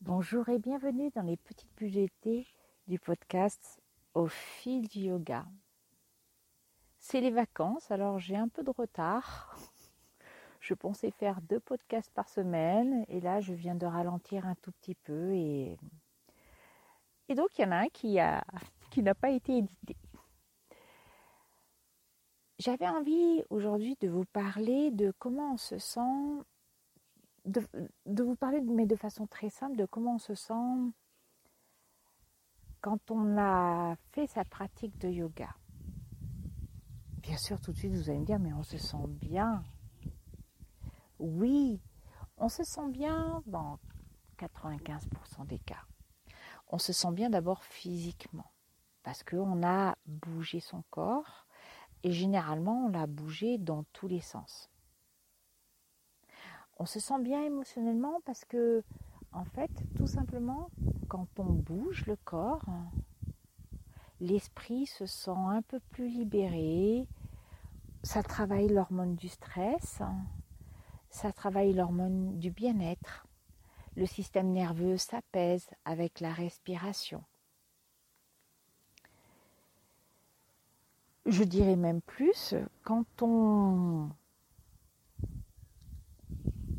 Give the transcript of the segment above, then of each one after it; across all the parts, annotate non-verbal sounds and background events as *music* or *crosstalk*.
Bonjour et bienvenue dans les petites bulles du podcast Au fil du yoga. C'est les vacances, alors j'ai un peu de retard. *laughs* Je pensais faire deux podcasts par semaine et là je viens de ralentir un tout petit peu et, et donc il y en a un qui, a, qui n'a pas été édité. J'avais envie aujourd'hui de vous parler de comment on se sent de, vous parler, mais de façon très simple, de comment on se sent quand on a fait sa pratique de yoga. Bien sûr, tout de suite, vous allez me dire, mais on se sent bien. Oui, on se sent bien dans 95% des cas. On se sent bien d'abord physiquement, parce qu'on a bougé son corps, et généralement, on l'a bougé dans tous les sens on se sent bien émotionnellement parce que, en fait, tout simplement, quand on bouge le corps, l'esprit se sent un peu plus libéré, ça travaille l'hormone du stress, ça travaille l'hormone du bien-être, le système nerveux s'apaise avec la respiration. Je dirais même plus, quand on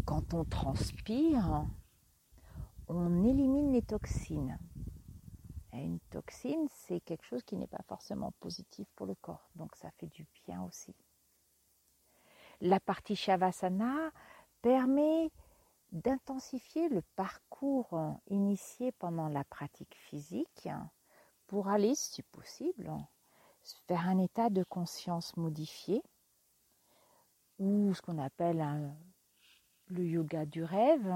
quand on transpire, on élimine les toxines. Et une toxine, c'est quelque chose qui n'est pas forcément positif pour le corps, donc ça fait du bien aussi. La partie Shavasana permet d'intensifier le parcours initié pendant la pratique physique pour aller, si possible, vers un état de conscience modifié ou ce qu'on appelle un le yoga du rêve,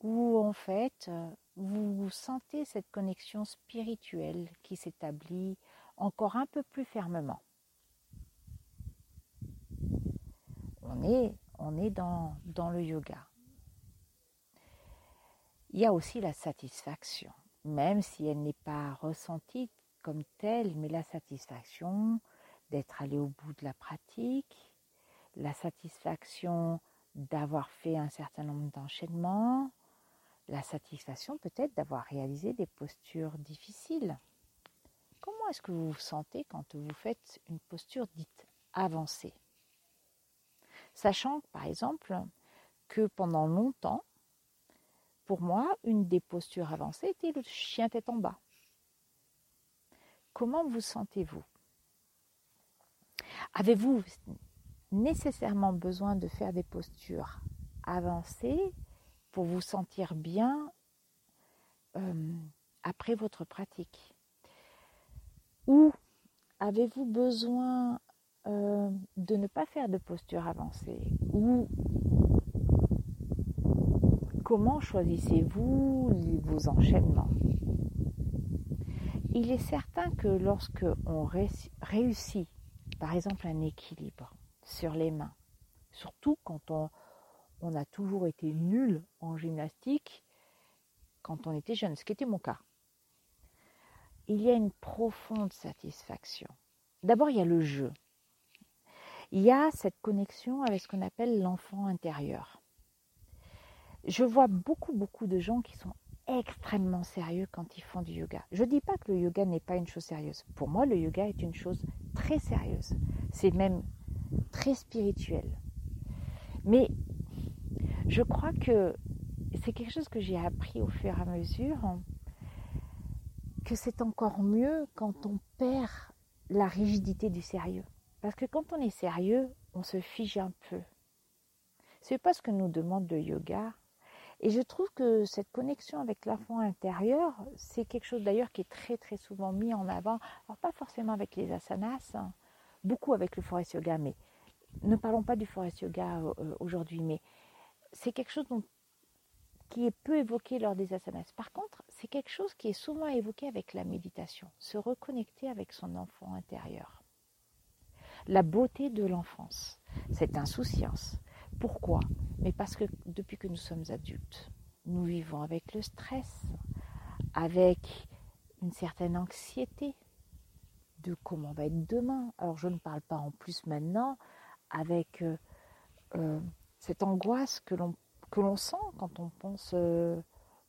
où en fait vous sentez cette connexion spirituelle qui s'établit encore un peu plus fermement. On est, on est dans, dans le yoga. Il y a aussi la satisfaction, même si elle n'est pas ressentie comme telle, mais la satisfaction d'être allé au bout de la pratique, la satisfaction d'avoir fait un certain nombre d'enchaînements, la satisfaction peut-être d'avoir réalisé des postures difficiles. Comment est-ce que vous vous sentez quand vous faites une posture dite avancée? Sachant par exemple que pendant longtemps, pour moi, une des postures avancées était le chien tête en bas. Comment vous sentez-vous? Avez-vous nécessairement besoin de faire des postures avancées pour vous sentir bien euh, après votre pratique. Ou avez-vous besoin euh, de ne pas faire de posture avancée Ou comment choisissez-vous vos enchaînements? Il est certain que lorsque on réussit, par exemple, un équilibre, sur les mains. Surtout quand on, a toujours été nul en gymnastique quand on était jeune, ce qui était mon cas. Il y a une profonde satisfaction. D'abord, il y a le jeu. Il y a cette connexion avec ce qu'on appelle l'enfant intérieur. Je vois beaucoup, beaucoup de gens qui sont extrêmement sérieux quand ils font du yoga. Je ne dis pas que le yoga n'est pas une chose sérieuse. Pour moi, le yoga est une chose très sérieuse. C'est même très spirituel. Mais je crois que c'est quelque chose que j'ai appris au fur et à mesure, que c'est encore mieux quand on perd la rigidité du sérieux. Parce que quand on est sérieux, on se fige un peu. C'est pas ce que nous demande le yoga. Et je trouve que cette connexion avec l'enfant intérieur, c'est quelque chose d'ailleurs qui est très très souvent mis en avant. Alors pas forcément avec les asanas, hein, beaucoup avec le forest yoga, mais ne parlons pas du forest yoga euh, aujourd'hui, mais c'est quelque chose qui est peu évoqué lors des asanas. Par contre, c'est quelque chose qui est souvent évoqué avec la méditation, se reconnecter avec son enfant intérieur. La beauté de l'enfance, cette insouciance. Pourquoi? Mais parce que depuis que nous sommes adultes, nous vivons avec le stress, avec une certaine anxiété, de comment va être demain. Alors je ne parle pas en plus maintenant avec euh, euh, cette angoisse que l'on, sent quand on pense euh,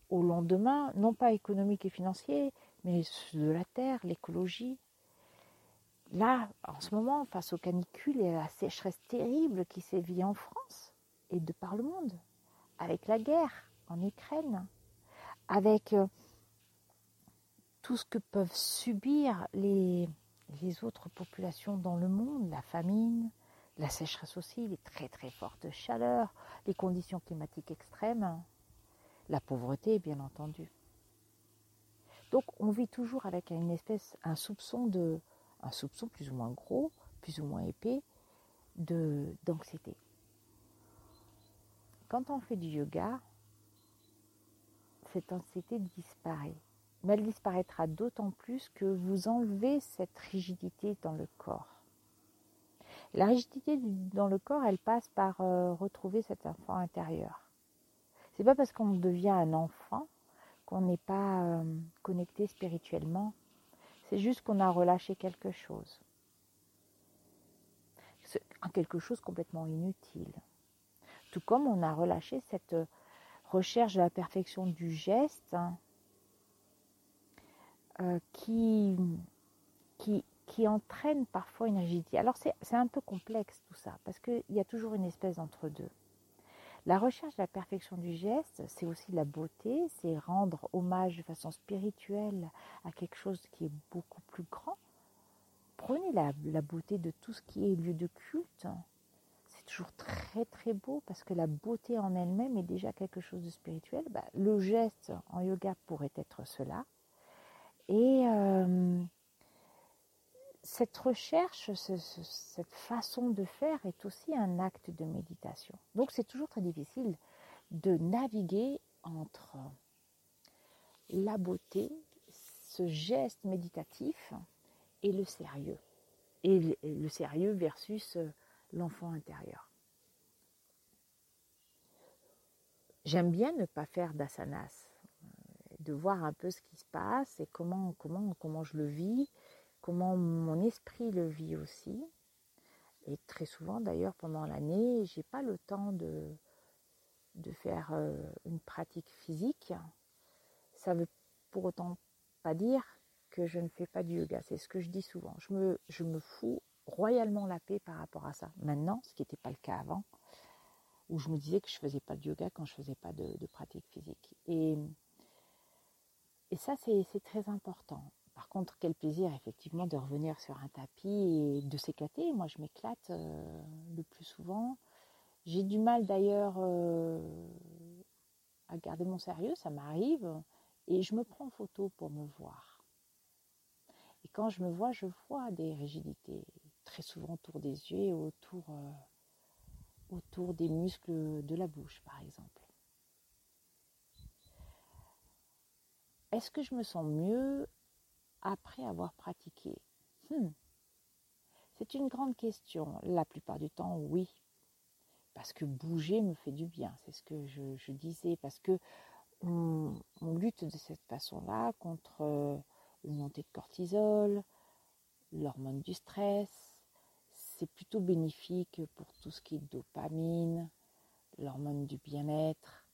au lendemain, non pas économique et financier, mais de la terre, l'écologie. Là, en ce moment, face aux canicules et à la sécheresse terrible qui sévit en France et de par le monde, avec la guerre en Ukraine, avec tout ce que peuvent subir les, autres populations dans le monde, la famine, la sécheresse aussi, les très très fortes chaleurs, les conditions climatiques extrêmes, la pauvreté bien entendu. Donc on vit toujours avec une espèce, un soupçon de, un soupçon plus ou moins gros, plus ou moins épais, d'anxiété. Quand on fait du yoga, cette anxiété disparaît. Mais elle disparaîtra d'autant plus que vous enlevez cette rigidité dans le corps. La rigidité dans le corps, elle passe par euh, retrouver cet enfant intérieur. C'est pas parce qu'on devient un enfant qu'on n'est pas euh, connecté spirituellement. C'est juste qu'on a relâché quelque chose. Quelque chose complètement inutile. Tout comme on a relâché cette recherche de la perfection du geste hein, euh, qui, qui, qui entraîne parfois une rigidité. Alors c'est un peu complexe tout ça, parce qu'il y a toujours une espèce entre deux. La recherche de la perfection du geste, c'est aussi la beauté, c'est rendre hommage de façon spirituelle à quelque chose qui est beaucoup plus grand. Prenez la, la beauté de tout ce qui est lieu de culte. C'est toujours très très beau parce que la beauté en elle-même est déjà quelque chose de spirituel. Bah, le geste en yoga pourrait être cela. Et euh, cette recherche, cette façon de faire est aussi un acte de méditation. Donc c'est toujours très difficile de naviguer entre la beauté, ce geste méditatif et le sérieux. Et le sérieux versus euh, l'enfant intérieur. J'aime bien ne pas faire d'asanas, de voir un peu ce qui se passe et comment, comment, comment je le vis comment mon esprit le vit aussi. Et très souvent, d'ailleurs, pendant l'année, j'ai pas le temps de, de faire euh, une pratique physique. Ça veut pour autant pas dire que je ne fais pas du yoga. C'est ce que je dis souvent. Je me, je me fous royalement la paix par rapport à ça. Maintenant, ce qui n'était pas le cas avant, où je me disais que je faisais pas de yoga quand je faisais pas de, de pratique physique. Et, et ça, c'est très important. Par contre, quel plaisir effectivement de revenir sur un tapis et de s'éclater. Moi, je m'éclate euh, le plus souvent. J'ai du mal d'ailleurs euh, à garder mon sérieux, ça m'arrive. Et je me prends en photo pour me voir. Et quand je me vois, je vois des rigidités, très souvent autour des yeux et autour, euh, autour des muscles de la bouche, par exemple. Est-ce que je me sens mieux après avoir pratiqué? Hmm. C'est une grande question. La plupart du temps, oui. Parce que bouger me fait du bien. C'est ce que je, disais. Parce que on, lutte de cette façon-là contre euh, une montée de cortisol, l'hormone du stress. C'est plutôt bénéfique pour tout ce qui est dopamine, l'hormone du bien-être.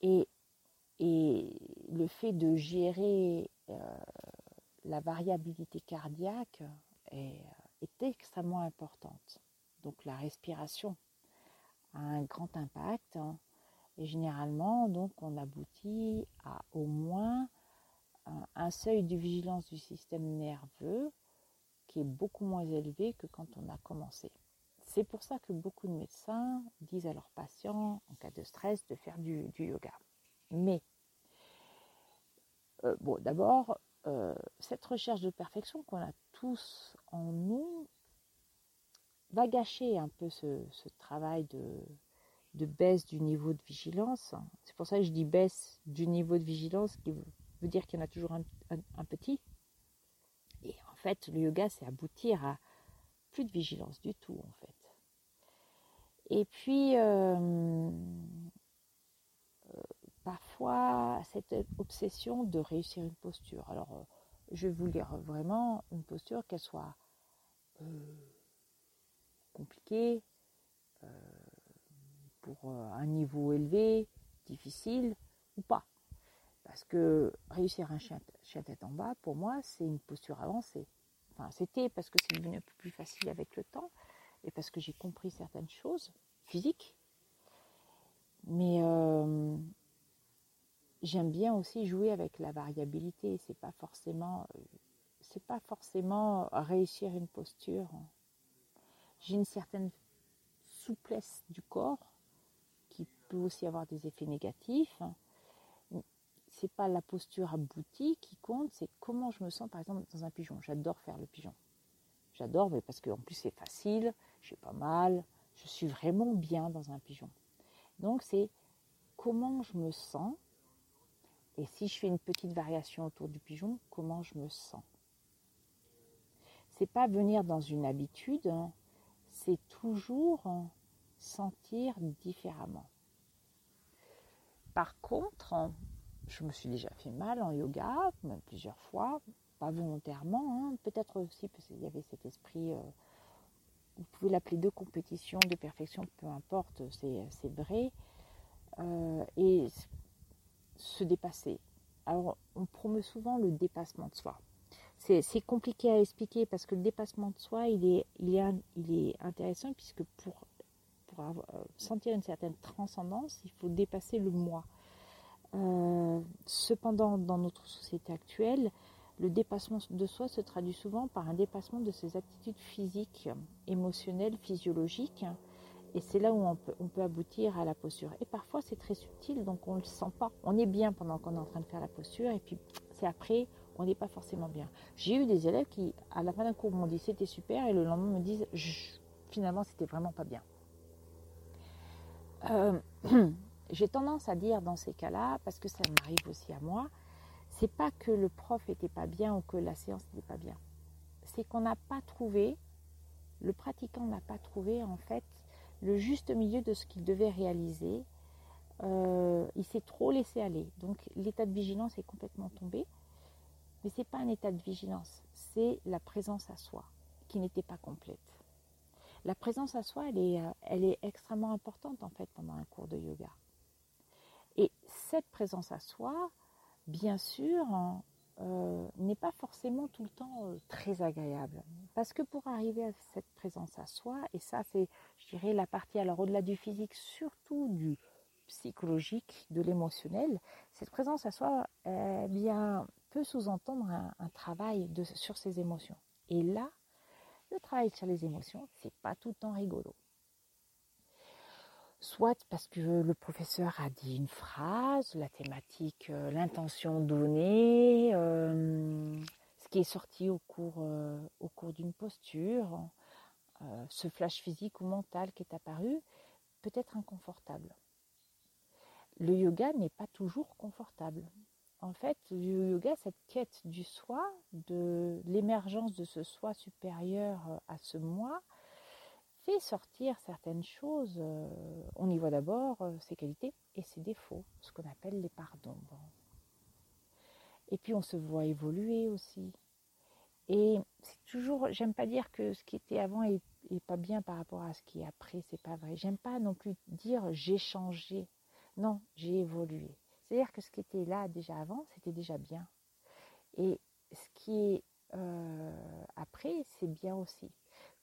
Et, et le fait de gérer euh, la variabilité cardiaque est, extrêmement importante. Donc la respiration a un grand impact hein. et généralement donc on aboutit à au moins un, seuil de vigilance du système nerveux qui est beaucoup moins élevé que quand on a commencé. C'est pour ça que beaucoup de médecins disent à leurs patients en cas de stress de faire du, yoga. Mais euh, bon, d'abord, euh, cette recherche de perfection qu'on a tous en nous va gâcher un peu ce, travail de, baisse du niveau de vigilance. C'est pour ça que je dis baisse du niveau de vigilance, qui veut dire qu'il y en a toujours un, petit. Et en fait, le yoga, c'est aboutir à plus de vigilance du tout, en fait. Et puis, euh, parfois cette obsession de réussir une posture. Alors, euh, je vais vous lire vraiment une posture qu'elle soit euh, compliquée, euh, pour un niveau élevé, difficile ou pas. Parce que réussir un chien, tête en bas, pour moi, c'est une posture avancée. Enfin, c'était parce que c'est devenu un peu plus facile avec le temps et parce que j'ai compris certaines choses physiques. Mais j'aime bien aussi jouer avec la variabilité. C'est pas forcément, c'est pas forcément réussir une posture. J'ai une certaine souplesse du corps qui peut aussi avoir des effets négatifs. C'est pas la posture aboutie qui compte, c'est comment je me sens par exemple dans un pigeon. J'adore faire le pigeon. J'adore, parce qu'en plus c'est facile, j'ai pas mal, je suis vraiment bien dans un pigeon. Donc c'est comment je me sens et si je fais une petite variation autour du pigeon, comment je me sens? C'est pas venir dans une habitude, hein. c'est toujours sentir différemment. Par contre, je me suis déjà fait mal en yoga, plusieurs fois, pas volontairement, hein. peut-être aussi parce qu'il y avait cet esprit, euh, vous pouvez l'appeler de compétition, de perfection, peu importe, c'est vrai. Euh, se dépasser. Alors, on promeut souvent le dépassement de soi. C'est compliqué à expliquer parce que le dépassement de soi, il est, il est, il est intéressant puisque pour, pour avoir, euh, sentir une certaine transcendance, il faut dépasser le moi. Euh, cependant, dans notre société actuelle, le dépassement de soi se traduit souvent par un dépassement de ses attitudes physiques, émotionnelles, physiologiques, et c'est là où on peut, aboutir à la posture. Et parfois, c'est très subtil, donc on ne le sent pas. On est bien pendant qu'on est en train de faire la posture, et puis c'est après, on n'est pas forcément bien. J'ai eu des élèves qui, à la fin d'un cours, m'ont dit c'était super, et le lendemain me disent finalement, c'était vraiment pas bien. Euh, *clears throat* J'ai tendance à dire dans ces cas-là, parce que ça m'arrive aussi à moi, c'est pas que le prof n'était pas bien ou que la séance n'était pas bien. C'est qu'on n'a pas trouvé, le pratiquant n'a pas trouvé en fait le juste milieu de ce qu'il devait réaliser. Euh, il s'est trop laissé aller. Donc l'état de vigilance est complètement tombé. Mais ce n'est pas un état de vigilance, c'est la présence à soi qui n'était pas complète. La présence à soi, elle est, euh, elle est extrêmement importante en fait pendant un cours de yoga. Et cette présence à soi, bien sûr, euh, n'est pas forcément tout le temps euh, très agréable. Parce que pour arriver à cette présence à soi, et ça c'est, je dirais, la partie, alors au-delà du physique, surtout du psychologique, de l'émotionnel, cette présence à soi eh bien, peut sous-entendre un, travail sur ses émotions. Et là, le travail sur les émotions, c'est pas tout le temps rigolo soit parce que le professeur a dit une phrase, la thématique, euh, l'intention donnée, euh, ce qui est sorti au cours, euh, au cours d'une posture, ce flash physique ou mental qui est apparu, peut être inconfortable. Le yoga n'est pas toujours confortable. En fait, le yoga, cette quête du soi, de l'émergence de ce soi supérieur à ce moi, sortir certaines choses. Euh, on y voit d'abord euh, ses qualités et ses défauts, ce qu'on appelle les parts d'ombre. Et puis on se voit évoluer aussi. Et c'est toujours, j'aime pas dire que ce qui était avant est, pas bien par rapport à ce qui est après, c'est pas vrai. J'aime pas non plus dire j'ai changé. Non, j'ai évolué. C'est-à-dire que ce qui était là déjà avant, c'était déjà bien. Et ce qui est euh, après, c'est bien aussi.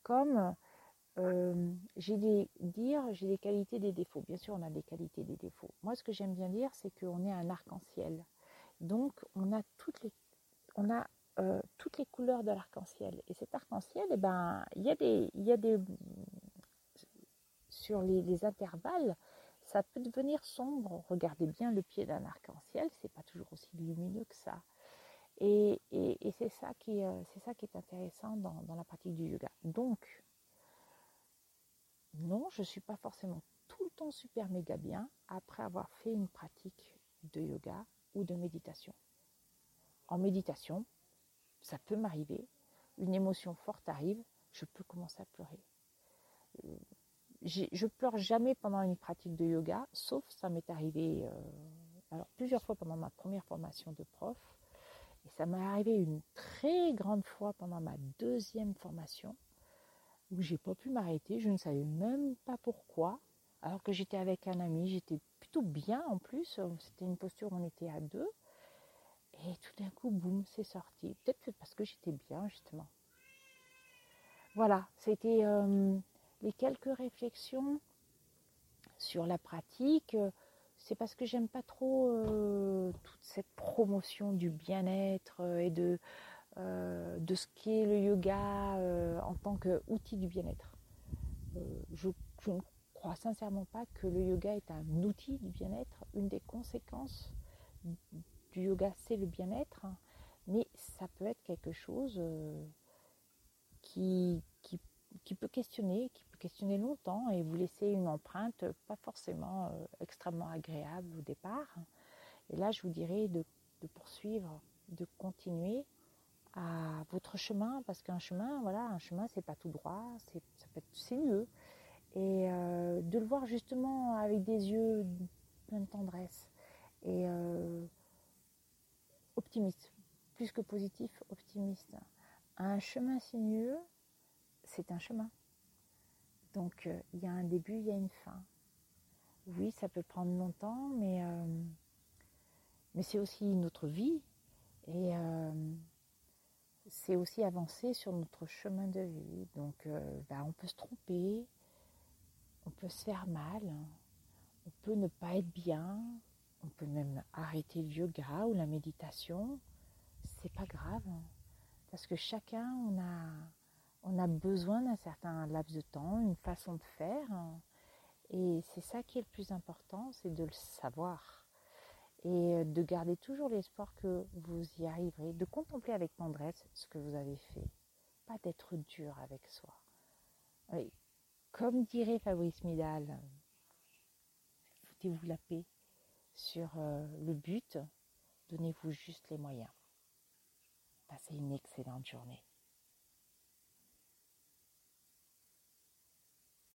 Comme j'ai des qualités, des défauts. Bien sûr, on a des qualités, des défauts. Moi, ce que j'aime bien dire, c'est qu'on est un arc-en-ciel. Donc, on a toutes les, couleurs de l'arc-en-ciel. Et cet arc-en-ciel, eh ben, il y a des, sur les, intervalles, ça peut devenir sombre. Regardez bien le pied d'un arc-en-ciel, c'est pas toujours aussi lumineux que ça. Et, et, c'est ça qui, c'est ça qui est intéressant dans, dans la pratique du yoga. Donc, non, je ne suis pas forcément tout le temps super méga bien après avoir fait une pratique de yoga ou de méditation. En méditation, ça peut m'arriver, une émotion forte arrive, je peux commencer à pleurer. Euh, je pleure jamais pendant une pratique de yoga, sauf ça m'est arrivé euh, alors plusieurs fois pendant ma première formation de prof, et ça m'est arrivé une très grande fois pendant ma deuxième formation où j'ai pas pu m'arrêter, je ne savais même pas pourquoi, alors que j'étais avec un ami, j'étais plutôt bien en plus, c'était une posture où on était à deux, Et tout d'un coup, boum, c'est sorti. Peut-être parce que j'étais bien, justement. Voilà, c'était euh, les quelques réflexions sur la pratique. C'est parce que j'aime pas trop euh, toute cette promotion du bien-être et de, euh, de ce qu'est le yoga en tant qu'outil du bien-être. je, je ne crois sincèrement pas que le yoga est un outil du bien-être. Une des conséquences du yoga, c'est le bien-être, mais ça peut être quelque chose qui, peut questionner, qui peut questionner longtemps et vous laisser une empreinte pas forcément euh, extrêmement agréable au départ. Et là, je vous dirais de, poursuivre, de continuer à votre chemin, parce qu'un chemin, voilà, un chemin, c'est pas tout droit, c'est, ça peut être sinueux. Et euh, de le voir justement avec des yeux pleins de tendresse et euh, optimiste, plus que positif, optimiste. Un chemin sinueux, c'est un chemin. Donc euh, il y a un début, il y a une fin. Oui, ça peut prendre longtemps, mais, mais c'est aussi notre vie et c'est aussi avancer sur notre chemin de vie. Donc bah, on peut se tromper, on peut se faire mal, on peut ne pas être bien, on peut même arrêter le yoga ou la méditation. C'est pas grave parce que chacun on a on a besoin d'un certain laps de temps, une façon de faire. Et c'est ça qui est le plus important, c'est de le savoir. Et de garder toujours l'espoir que vous y arriverez, de contempler avec tendresse ce que vous avez fait. Pas d'être dur avec soi. comme dirait Fabrice Midal, foutez-vous la paix sur euh, le but, donnez-vous juste les moyens. Passez une excellente journée.